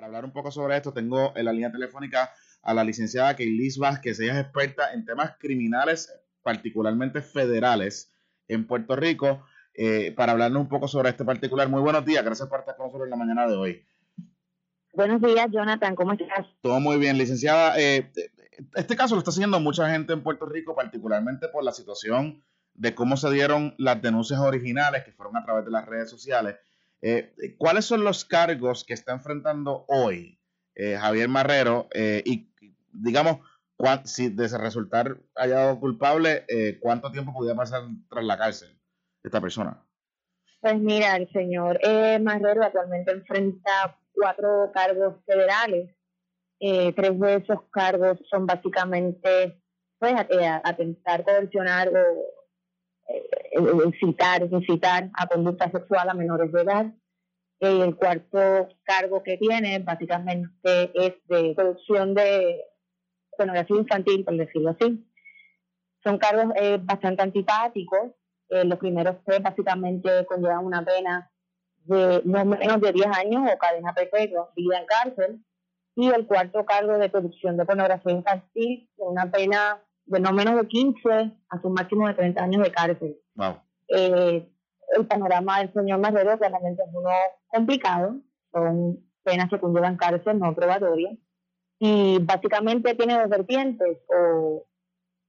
Para hablar un poco sobre esto, tengo en la línea telefónica a la licenciada Keilis Vázquez. Ella es experta en temas criminales, particularmente federales, en Puerto Rico. Eh, para hablarnos un poco sobre este particular. Muy buenos días, gracias por estar con nosotros en la mañana de hoy. Buenos días, Jonathan, ¿cómo estás? Todo muy bien, licenciada. Eh, este caso lo está siguiendo mucha gente en Puerto Rico, particularmente por la situación de cómo se dieron las denuncias originales que fueron a través de las redes sociales. Eh, ¿Cuáles son los cargos que está enfrentando hoy Javier Marrero? y digamos, si de resultar hallado culpable, ¿cuánto tiempo podría pasar tras la cárcel? esta persona? Pues mira, el señor eh, Marrero actualmente enfrenta cuatro cargos federales. Eh, tres de esos cargos son básicamente pues eh, atentar, coercionar o eh, incitar, incitar a conducta sexual a menores de edad. el cuarto cargo que tiene básicamente es de producción de pornografía infantil, por decirlo así. Son cargos bastante antipáticos eh, los primeros tres básicamente conllevan una pena de no menos de 10 años o cadena perpetua, vida en cárcel. Y el cuarto cargo de producción de pornografía infantil, una pena no menos de 15 a su máximo de 30 años de cárcel. Eh, el panorama del señor Marrero claramente es uno complicado, son penas que conllevan cárcel no probatoria y básicamente tiene dos vertientes, o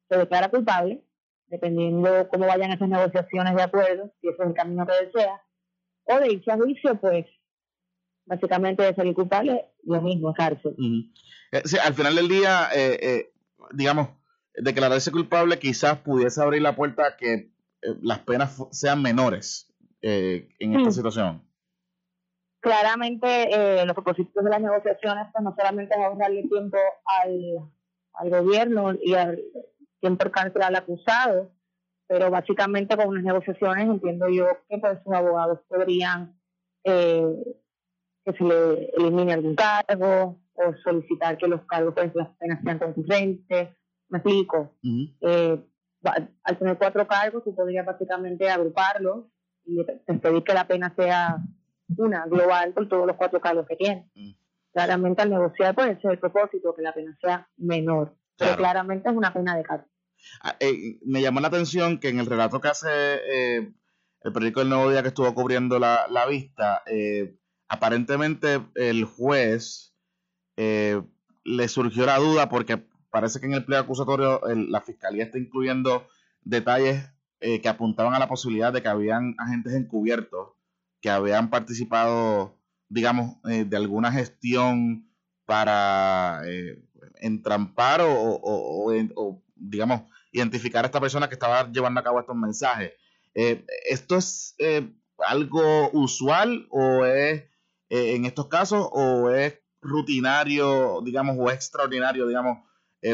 se declara culpable dependiendo cómo vayan esas negociaciones de acuerdo, si ese es el camino que desea, o de irse a juicio, pues básicamente de salir culpable, lo mismo, cárcel. Eh, al final del día, eh, digamos, declararse culpable quizás pudiese abrir la puerta a que las penas sean menores en esta situación. Claramente, los propósitos de las negociaciones, pues no solamente es ahorrarle tiempo al, al gobierno y al tiempo cárcel al acusado, pero básicamente con unas negociaciones entiendo yo que pues sus abogados podrían eh, que se le elimine algún cargo o solicitar que los cargos pues las penas sean concurrentes. Me explico. Eh, al tener cuatro cargos, tú podrías básicamente agruparlos y pedir que la pena sea una global por todos los cuatro cargos que tiene. Claramente al negociar puede ser el propósito que la pena sea menor, pero claramente es una pena de cárcel. Ah, eh, me llamó la atención que en el relato que hace eh, el periódico del Nuevo Día que estuvo cubriendo la, vista, eh, aparentemente el juez le surgió la duda porque parece que en el pleno acusatorio la fiscalía está incluyendo detalles que apuntaban a la posibilidad de que habían agentes encubiertos que habían participado, digamos, de alguna gestión para entrampar o, o, digamos, identificar a esta persona que estaba llevando a cabo estos mensajes. Eh, ¿Esto es eh, algo usual o es eh, en estos casos o es rutinario, digamos, o extraordinario, digamos,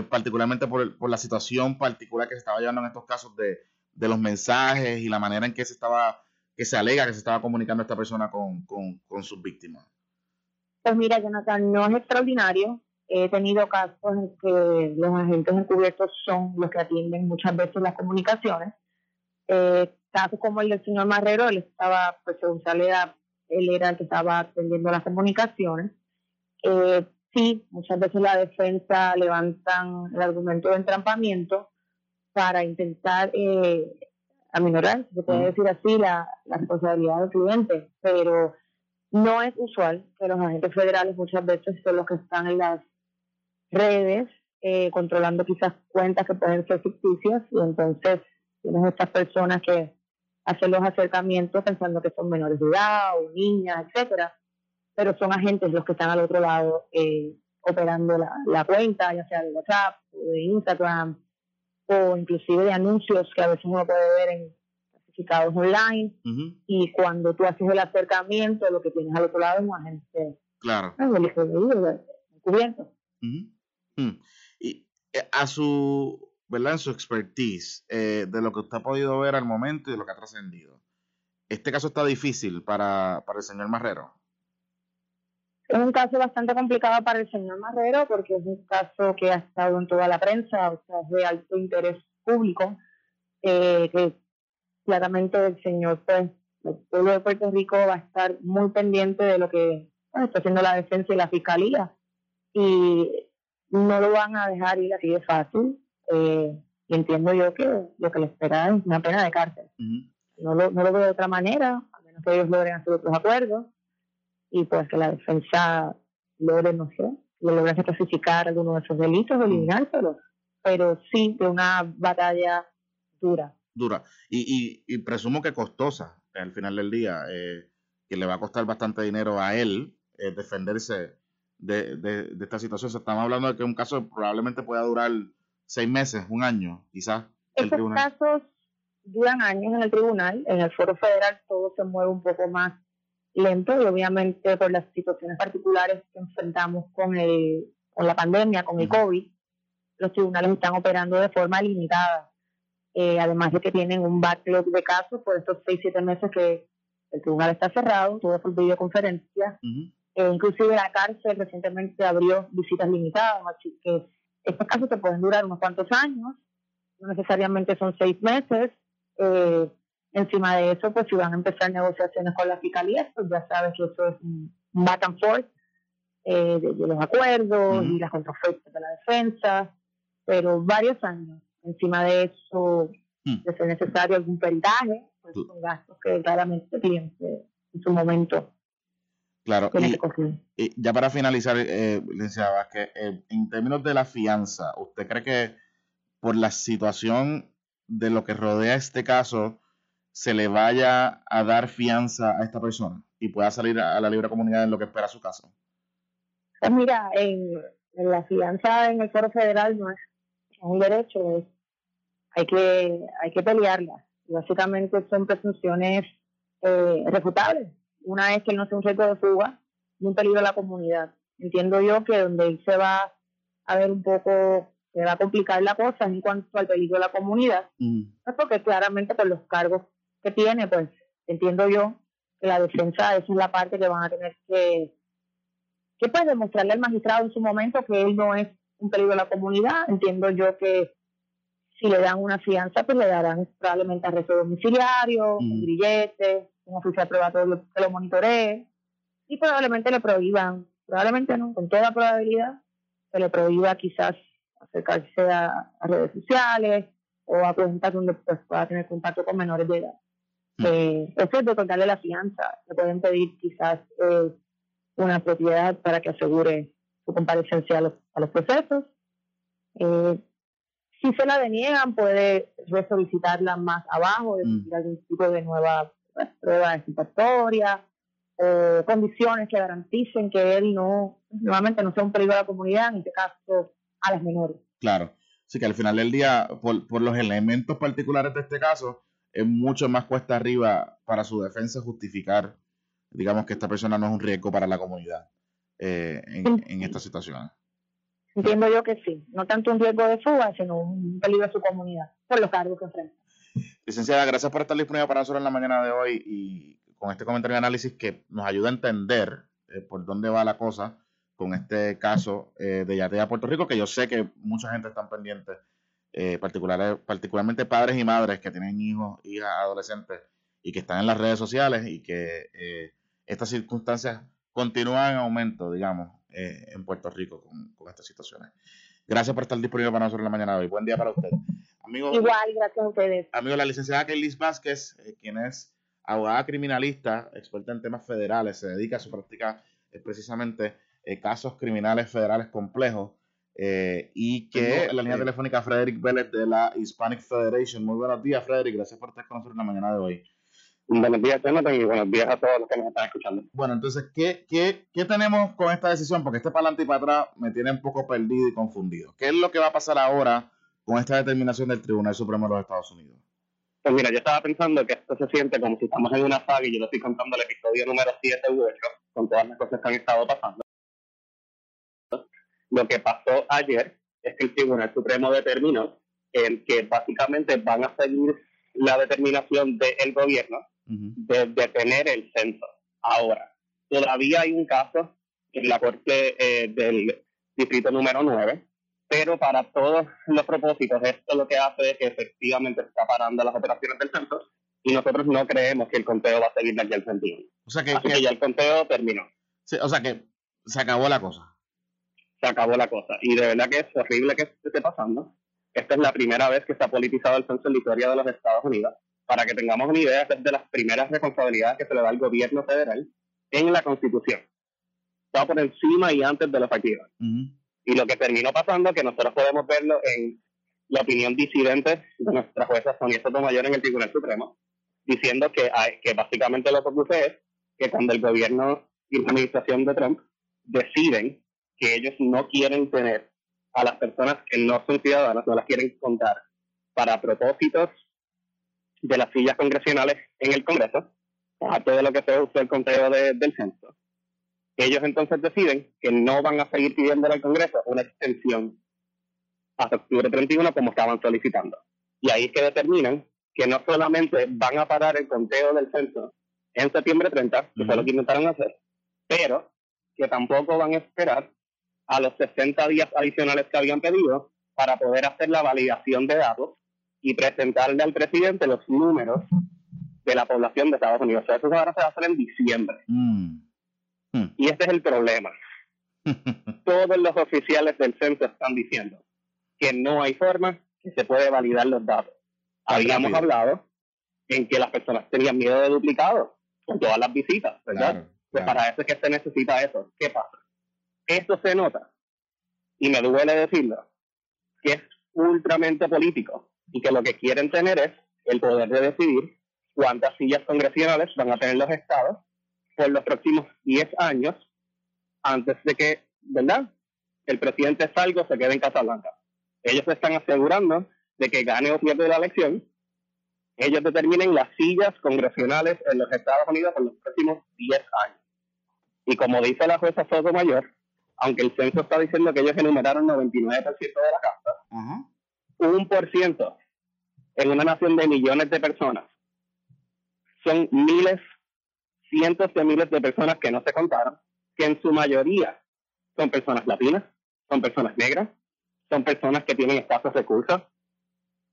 particularmente por, por, la situación particular que se estaba llevando en estos casos de, de, los mensajes y la manera en que se estaba, que se alega que se estaba comunicando esta persona con, con, con sus víctimas? Pues mira, Jonathan, no es extraordinario. He tenido casos en que los agentes encubiertos son los que atienden muchas veces las comunicaciones. Eh, casos como el del señor Marrero, él estaba, pues según sale, él era el que estaba atendiendo las comunicaciones. Eh, sí, muchas veces la defensa levantan el argumento de entrampamiento para intentar eh, aminorar, se puede decir así, la, la responsabilidad del cliente, pero no es usual que los agentes federales muchas veces son los que están en las redes, eh, controlando quizás cuentas que pueden ser ficticias y entonces tienes estas personas que hacen los acercamientos pensando que son menores de edad o niñas, etcétera, pero son agentes los que están al otro lado eh, operando la, la, cuenta, ya sea de WhatsApp o de Instagram o inclusive de anuncios que a veces uno puede ver en certificados online y cuando tú haces el acercamiento lo que tienes al otro lado es un agente claro. encubierto. Mm. Y eh, a su, ¿verdad? En su expertise, eh, de lo que usted ha podido ver al momento y de lo que ha trascendido. ¿Este caso está difícil para, para el señor Marrero? Es un caso bastante complicado para el señor Marrero porque es un caso que ha estado en toda la prensa, o sea, es de alto interés público, eh, que claramente el señor, pues, el pueblo de Puerto Rico va a estar muy pendiente de lo que está haciendo la defensa y la fiscalía. Y no lo van a dejar ir así de fácil. Eh, y entiendo yo que lo que le espera es una pena de cárcel. no, lo, no lo veo de otra manera, a menos que ellos logren hacer otros acuerdos y pues que la defensa logre, no sé, lo logren clasificar algunos de esos delitos o eliminárselos. Pero sí de una batalla dura. Dura. Y, y, presumo que costosa al final del día, eh, que le va a costar bastante dinero a él eh, defenderse de, de, esta situación. estamos hablando de que un caso probablemente pueda durar seis meses, un año, quizás. Estos casos duran años en el tribunal. En el foro federal todo se mueve un poco más lento y obviamente por las situaciones particulares que enfrentamos con, el, con la pandemia, con el COVID, los tribunales están operando de forma limitada. Eh, además de que tienen un backlog de casos por estos seis, siete meses que el tribunal está cerrado, todo por videoconferencia. Eh, inclusive la cárcel recientemente abrió visitas limitadas, así que estos casos se pueden durar unos cuantos años, no necesariamente son seis meses. Eh, encima de eso, pues si van a empezar negociaciones con la fiscalía, pues ya sabes que eso es un back and forth eh, de, los acuerdos y las contraofertas de la defensa, pero varios años. Encima de eso, de ser necesario algún peritaje, pues son gastos que claramente cliente en su momento Claro, y, ya para finalizar, eh, licenciada Vázquez, eh, en términos de la fianza, ¿usted cree que por la situación de lo que rodea este caso, se le vaya a dar fianza a esta persona y pueda salir a, la libre comunidad en lo que espera su caso? Pues mira, en, la fianza en el foro federal no es, un derecho, hay que hay que pelearla. Básicamente son presunciones eh, refutables una vez que él no sea un riesgo de fuga y un peligro a la comunidad. Entiendo yo que donde él se va a ver un poco, se va a complicar la cosa en cuanto al peligro de la comunidad, mm. es porque claramente por los cargos que tiene, pues entiendo yo que la defensa, esa es la parte que van a tener que, que pues demostrarle al magistrado en su momento que él no es un peligro a la comunidad. Entiendo yo que si le dan una fianza, pues le darán probablemente arresto domiciliario, un mm. grillete, un oficial probatorio que lo monitoree y probablemente le prohíban, probablemente no, con toda probabilidad, se le prohíba quizás acercarse a, redes sociales o a cuentas donde pues, pueda tener contacto con menores de edad. Mm. Eh, es de contarle la fianza. Le pueden pedir quizás eh, una propiedad para que asegure su comparecencia a los, a los procesos. Eh, si se la deniegan, puede resolicitarla más abajo, decir mm. algún tipo de nueva pruebas pruebas o condiciones que garanticen que él no, nuevamente no sea un peligro a la comunidad, en este caso a las menores. Claro, así que al final del día, por, por los elementos particulares de este caso, es mucho más cuesta arriba para su defensa justificar, digamos, que esta persona no es un riesgo para la comunidad eh, en, en esta situación. Entiendo yo que sí, no tanto un riesgo de fuga, sino un peligro a su comunidad, por los cargos que enfrenta. Licenciada, gracias por estar disponible para nosotros en la mañana de hoy y con este comentario de análisis que nos ayuda a entender eh, por dónde va la cosa con este caso eh, de Yatea Puerto Rico, que yo sé que mucha gente está pendiente, eh, particularmente padres y madres que tienen hijos, hijas, adolescentes y que están en las redes sociales y que eh, estas circunstancias continúan en aumento, digamos, en Puerto Rico con, con estas situaciones. Gracias por estar disponible para nosotros en la mañana de hoy. Buen día para usted. Igual, gracias a ustedes. Amigo, la licenciada Kelis Vázquez, eh, quien es abogada criminalista, experta en temas federales, se dedica a su práctica eh, precisamente eh, casos criminales federales complejos. Y que en la línea telefónica Frederick Vélez de la Hispanic Federation. Muy buenos días, Frederick. Gracias por estar con nosotros en la mañana de hoy. Buenos días, Jonathan, y buenos días a todos los que nos están escuchando. Bueno, entonces, ¿qué, qué, qué tenemos con esta decisión? Porque este para adelante y para atrás me tiene un poco perdido y confundido. ¿Qué es lo que va a pasar ahora con esta determinación del Tribunal Supremo de los Estados Unidos? Pues mira, yo estaba pensando que esto se siente como si estamos en una saga y yo lo estoy contando el episodio número 7 u 8 con todas las cosas que han estado pasando. Lo que pasó ayer es que el Tribunal Supremo determinó que básicamente van a seguir la determinación del gobierno de detener el censo. Ahora, todavía hay un caso en la Corte eh, del Distrito número 9 pero para todos los propósitos esto lo que hace es que efectivamente está parando las operaciones del censo y nosotros no creemos que el conteo va a seguir de aquí al 21. O sea que, Así que, ya el conteo terminó. O sea que se acabó la cosa. Se acabó la cosa. Y de verdad que es horrible que esté pasando. Esta es la primera vez que se ha politizado el censo en la historia de los Estados Unidos. Para que tengamos una idea, es de las primeras responsabilidades que se le da al gobierno federal en la Constitución. Está por encima y antes de los partidos. Y lo que terminó pasando, que nosotros podemos verlo en la opinión disidente de nuestra jueza Sonia Sotomayor en el Tribunal Supremo, diciendo que, que básicamente lo que ocurre es que cuando el gobierno y la administración de Trump deciden que ellos no quieren tener a las personas que no son ciudadanas, no las quieren contar para propósitos de las sillas congresionales en el Congreso, a todo lo que se usa el conteo del censo. Ellos entonces deciden que no van a seguir pidiendo al Congreso una extensión hasta octubre 31 como estaban solicitando. Y ahí es que determinan que no solamente van a parar el conteo del censo en septiembre 30, que fue lo que intentaron hacer, pero que tampoco van a esperar a los 60 días adicionales que habían pedido para poder hacer la validación de datos y presentarle al presidente los números de la población de Estados Unidos. eso ahora se va a hacer en diciembre. Mm. Mm. Y este es el problema. Todos los oficiales del censo están diciendo que no hay forma que se puede validar los datos. Habíamos hablado en que las personas tenían miedo de duplicado con todas las visitas, ¿verdad? Pues para eso es que se necesita eso. ¿Qué pasa? Esto se nota, y me duele decirlo, que es ultramente político y que lo que quieren tener es el poder de decidir cuántas sillas congresionales van a tener los estados por los próximos 10 años antes de que, ¿verdad? El presidente salga o se quede en Casa Blanca. Ellos están asegurando de que gane o pierde la elección. Ellos determinen las sillas congresionales en los Estados Unidos por los próximos 10 años. Y como dice la jueza Mayor, aunque el censo está diciendo que ellos enumeraron 99% de la casa, un por ciento en una nación de millones de personas son miles, cientos de miles de personas que no se contaron, que en su mayoría son personas latinas, son personas negras, son personas que tienen escasos recursos,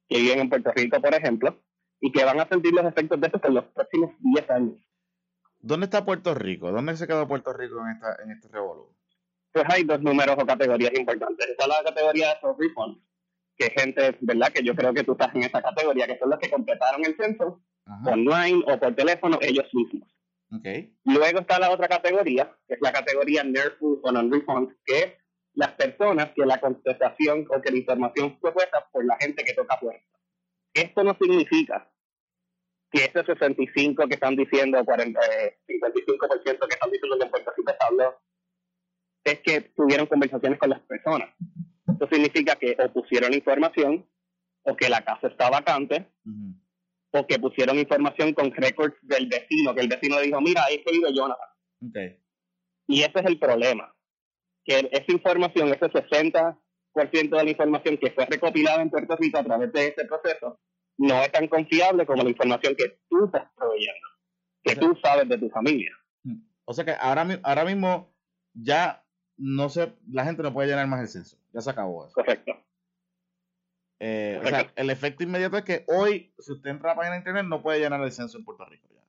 que viven en Puerto Rico, por ejemplo, y que van a sentir los efectos de esto en los próximos 10 años. ¿Dónde está Puerto Rico? ¿Dónde se quedó Puerto Rico en, esta, en este revolución? Pues hay dos números o categorías importantes. Está la categoría de soft refunds, que gente, ¿verdad? Que yo creo que tú estás en esa categoría, que son los que completaron el censo online o por teléfono ellos mismos. Okay. Luego está la otra categoría, que es la categoría NERFU o non-refund, que es las personas que la contestación o que la información fue puesta por la gente que toca puerta. Esto no significa que ese 65 que están diciendo, 40, 55% eh, que están diciendo que en Puerto Rico se habló, es que tuvieron conversaciones con las personas. Eso significa que o pusieron información, o que la casa está vacante, o que pusieron información con records del vecino, que el vecino dijo, mira, ahí vive Jonathan. Okay. Y ese es el problema, que esa información, ese 60% de la información que fue recopilada en Puerto Rico a través de ese proceso, no es tan confiable como la información que tú estás proveyendo, que tú sabes de tu familia. Mm. O sea que ahora, ahora mismo ya no sé, la gente no puede llenar más el censo. Ya se acabó eso. Correcto. Eh, o sea, el efecto inmediato es que hoy, si usted entra a la página de internet, no puede llenar el censo en Puerto Rico. Ya.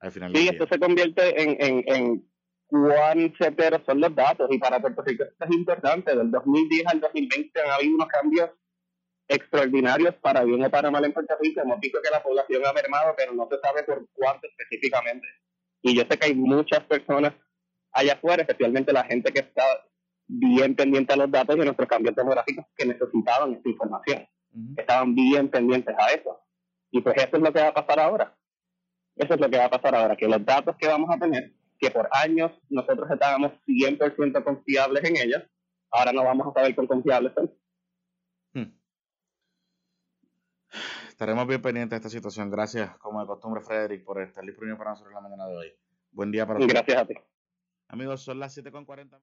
Al final sí, esto se convierte en, en, en cuán certeros son los datos. Y para Puerto Rico esto es importante. Del 2010 al 2020 han habido unos cambios extraordinarios para bien o para mal en Puerto Rico. Hemos visto que la población ha mermado, pero no se sabe por cuánto específicamente. Y yo sé que hay muchas personas allá afuera, especialmente la gente que está bien pendiente a los datos de nuestros cambios demográficos que necesitaban esta información. Estaban bien pendientes a eso. Y pues eso es lo que va a pasar ahora. Eso es lo que va a pasar ahora, que los datos que vamos a tener, que por años nosotros estábamos 100% confiables en ellos, ahora no vamos a saber con confiables son. Hmm. Estaremos bien pendientes de esta situación. Gracias, como de costumbre, Frederick, por estar disponible para nosotros en la mañana de hoy. Buen día para todos. Gracias a ti. Amigos, son las 7.40.